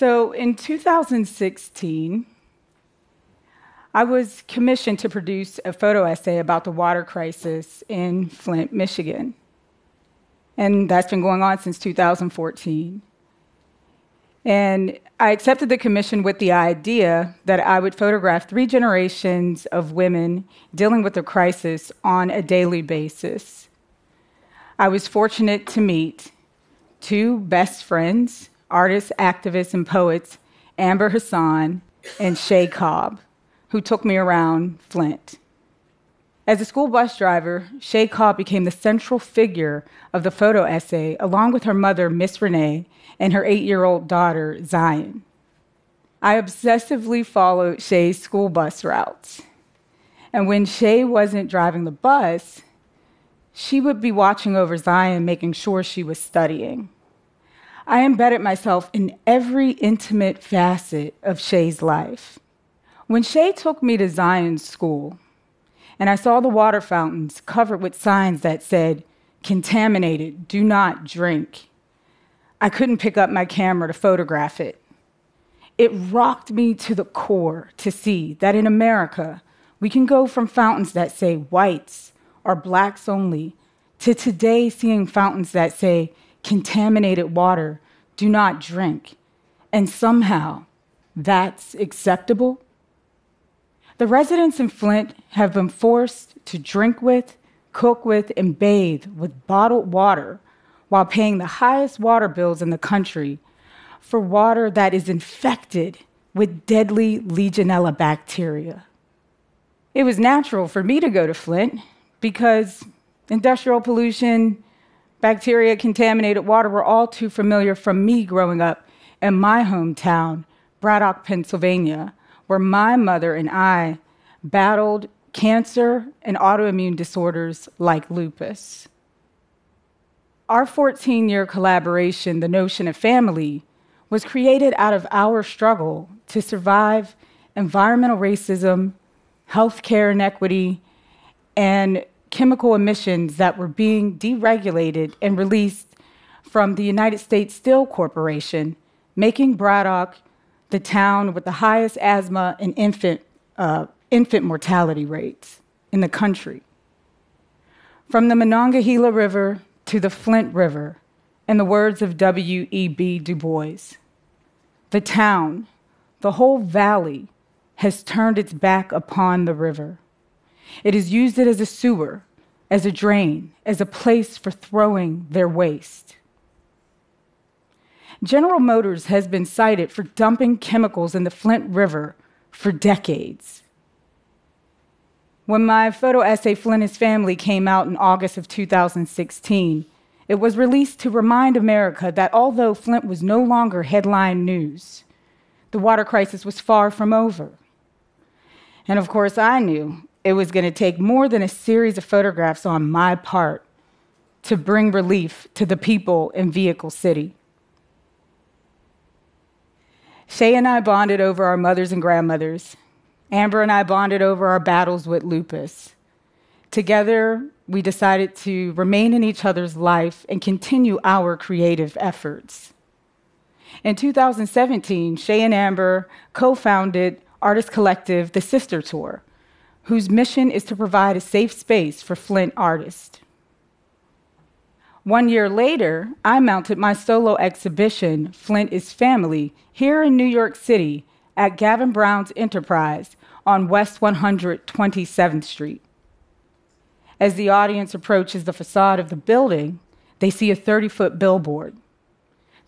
So in 2016, I was commissioned to produce a photo essay about the water crisis in Flint, Michigan. And that's been going on since 2014. And I accepted the commission with the idea that I would photograph three generations of women dealing with the crisis on a daily basis. I was fortunate to meet two best friends, artists, activists, and poets, Amber Hasan and Shea Cobb, who took me around Flint. As a school bus driver, Shea Cobb became the central figure of the photo essay, along with her mother, Miss Renee, and her eight year old daughter, Zion. I obsessively followed Shea's school bus routes. And when Shea wasn't driving the bus, she would be watching over Zion, making sure she was studying. I embedded myself in every intimate facet of Shea's life. When Shea took me to Zion's school, and I saw the water fountains covered with signs that said, contaminated, do not drink, I couldn't pick up my camera to photograph it. It rocked me to the core to see that in America, we can go from fountains that say whites or blacks only to today seeing fountains that say contaminated water, do not drink. And somehow that's acceptable. The residents in Flint have been forced to drink with, cook with, and bathe with bottled water while paying the highest water bills in the country for water that is infected with deadly Legionella bacteria. It was natural for me to go to Flint because industrial pollution, bacteria, contaminated water were all too familiar from me growing up in my hometown, Braddock, Pennsylvania, where my mother and I battled cancer and autoimmune disorders like lupus. Our 14 year collaboration, The Notion of Family, was created out of our struggle to survive environmental racism, healthcare inequity, and chemical emissions that were being deregulated and released from the United States Steel Corporation, making Braddock the town with the highest asthma and infant, uh, infant mortality rates in the country. From the Monongahela River to the Flint River, in the words of W.E.B. Du Bois, the town, the whole valley, has turned its back upon the river. It has used it as a sewer, as a drain, as a place for throwing their waste. General Motors has been cited for dumping chemicals in the Flint River for decades. When my photo essay, Flint is Family, came out in August of 2016, it was released to remind America that although Flint was no longer headline news, the water crisis was far from over. And of course, I knew it was going to take more than a series of photographs on my part to bring relief to the people in Vehicle City. Shea and I bonded over our mothers and grandmothers, Amber and I bonded over our battles with lupus. Together, we decided to remain in each other's life and continue our creative efforts. In 2017, Shea and Amber co founded artist collective The Sister Tour, whose mission is to provide a safe space for Flint artists. One year later, I mounted my solo exhibition, Flint is Family, here in New York City at Gavin Brown's Enterprise on West 127th Street. As the audience approaches the facade of the building, they see a 30 foot billboard.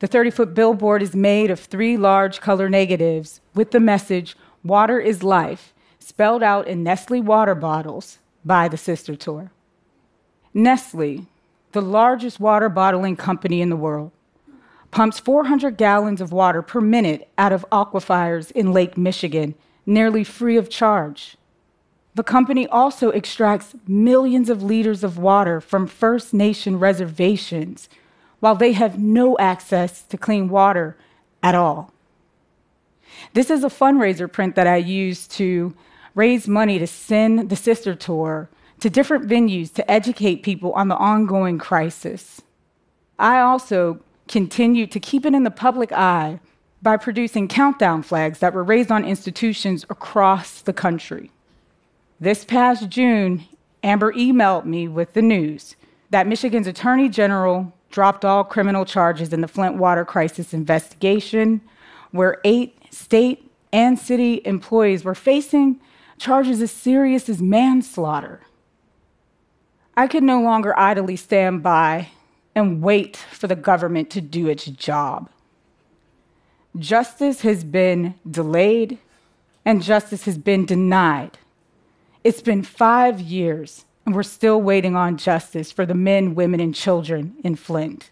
The 30 foot billboard is made of three large color negatives with the message, Water is Life, spelled out in Nestle water bottles by the Sister Tour. Nestle, the largest water bottling company in the world, pumps 400 gallons of water per minute out of aquifers in Lake Michigan nearly free of charge. The company also extracts millions of liters of water from First Nation reservations while they have no access to clean water at all. This is a fundraiser print that I use to raise money to send the sister tour to different venues to educate people on the ongoing crisis. I also continue to keep it in the public eye by producing countdown flags that were raised on institutions across the country. This past June, Amber emailed me with the news that Michigan's Attorney General dropped all criminal charges in the Flint water crisis investigation, where eight state and city employees were facing charges as serious as manslaughter. I could no longer idly stand by and wait for the government to do its job. Justice has been delayed and justice has been denied. It's been five years and we're still waiting on justice for the men, women, and children in Flint.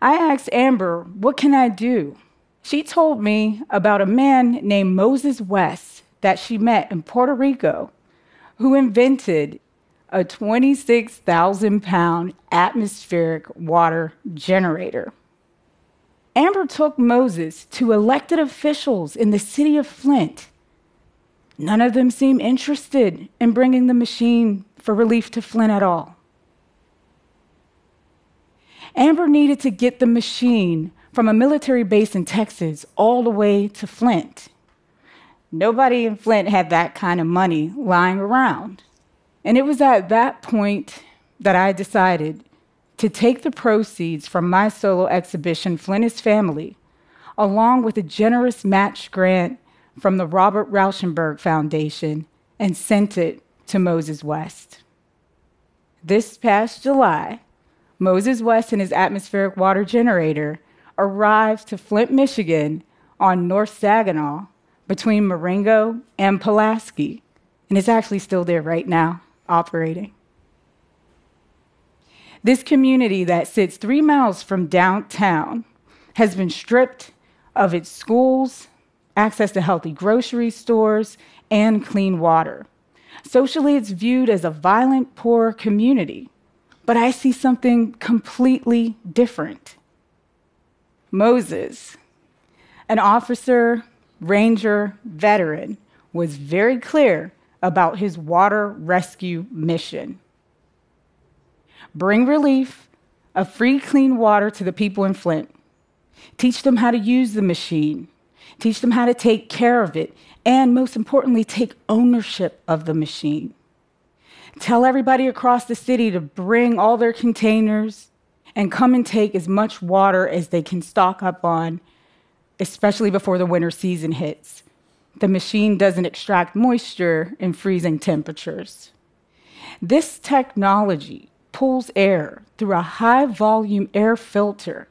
I asked Amber, What can I do? She told me about a man named Moses West that she met in Puerto Rico who invented a 26,000 pound atmospheric water generator. Amber took Moses to elected officials in the city of Flint. None of them seemed interested in bringing the machine for relief to Flint at all. Amber needed to get the machine from a military base in Texas all the way to Flint. Nobody in Flint had that kind of money lying around. And it was at that point that I decided to take the proceeds from my solo exhibition, Flint is Family, along with a generous match grant from the Robert Rauschenberg Foundation, and sent it to Moses West. This past July, Moses West and his atmospheric water generator arrived to Flint, Michigan on North Saginaw between Marengo and Pulaski, and it's actually still there right now, operating. This community that sits three miles from downtown has been stripped of its schools, access to healthy grocery stores, and clean water. Socially, it's viewed as a violent, poor community, but I see something completely different. Moses, an officer Ranger veteran, was very clear about his water rescue mission. Bring relief of free, clean water to the people in Flint, teach them how to use the machine, teach them how to take care of it, and most importantly, take ownership of the machine. Tell everybody across the city to bring all their containers and come and take as much water as they can stock up on especially before the winter season hits. The machine doesn't extract moisture in freezing temperatures. This technology pulls air through a high volume air filter.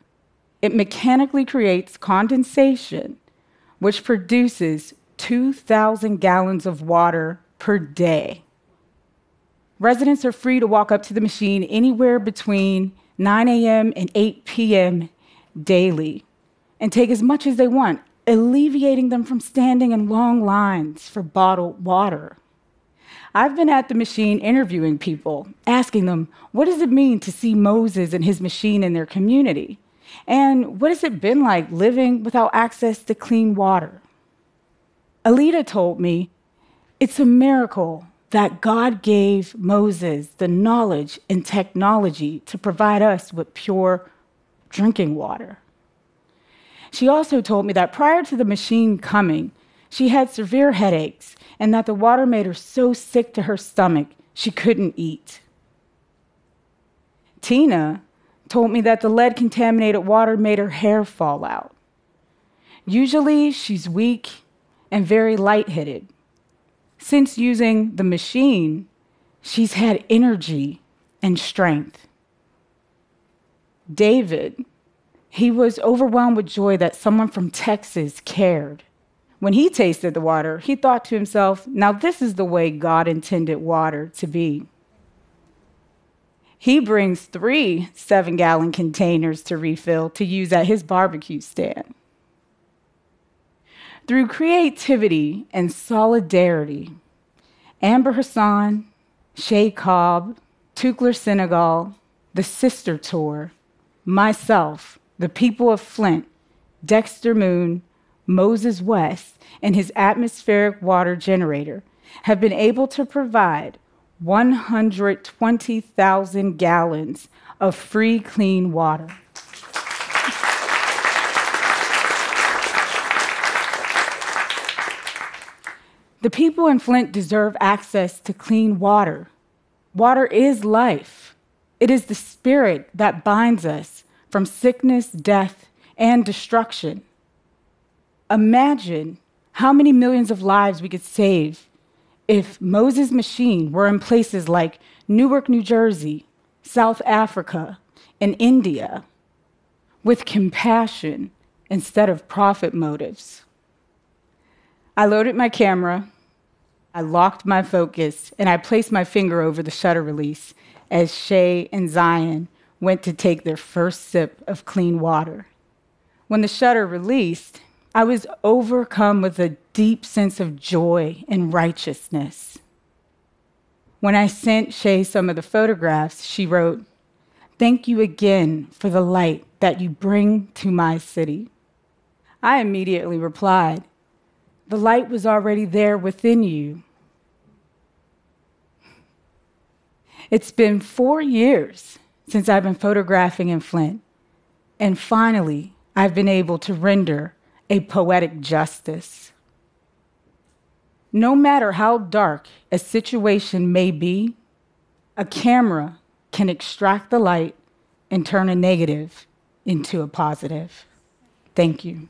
It mechanically creates condensation, which produces 2,000 gallons of water per day. Residents are free to walk up to the machine anywhere between 9 a.m. and 8 p.m. daily and take as much as they want, alleviating them from standing in long lines for bottled water. I've been at the machine interviewing people, asking them, what does it mean to see Moses and his machine in their community? And what has it been like living without access to clean water? Alita told me, it's a miracle that God gave Moses the knowledge and technology to provide us with pure drinking water. She also told me that prior to the machine coming, she had severe headaches and that the water made her so sick to her stomach she couldn't eat. Tina told me that the lead contaminated water made her hair fall out. Usually, she's weak and very lightheaded. Since using the machine, she's had energy and strength. David he was overwhelmed with joy that someone from Texas cared. When he tasted the water, he thought to himself, now this is the way God intended water to be. He brings three seven gallon containers to refill to use at his barbecue stand. Through creativity and solidarity, Amber Hasan, Shea Cobb, Tukler Senegal, the Sister Tour, myself, the people of Flint, Dexter Moon, Moses West, and his atmospheric water generator have been able to provide 120,000 gallons of free, clean water. The people in Flint deserve access to clean water. Water is life. It is the spirit that binds us from sickness, death, and destruction. Imagine how many millions of lives we could save if Moses' machine were in places like Newark, New Jersey, South Africa, and India with compassion instead of profit motives. I loaded my camera, I locked my focus, and I placed my finger over the shutter release as Shea and Zion went to take their first sip of clean water. When the shutter released, I was overcome with a deep sense of joy and righteousness. When I sent Shea some of the photographs, she wrote, Thank you again for the light that you bring to my city. I immediately replied, The light was already there within you. It's been four years since I've been photographing in Flint, and finally, I've been able to render a poetic justice. No matter how dark a situation may be, a camera can extract the light and turn a negative into a positive. Thank you.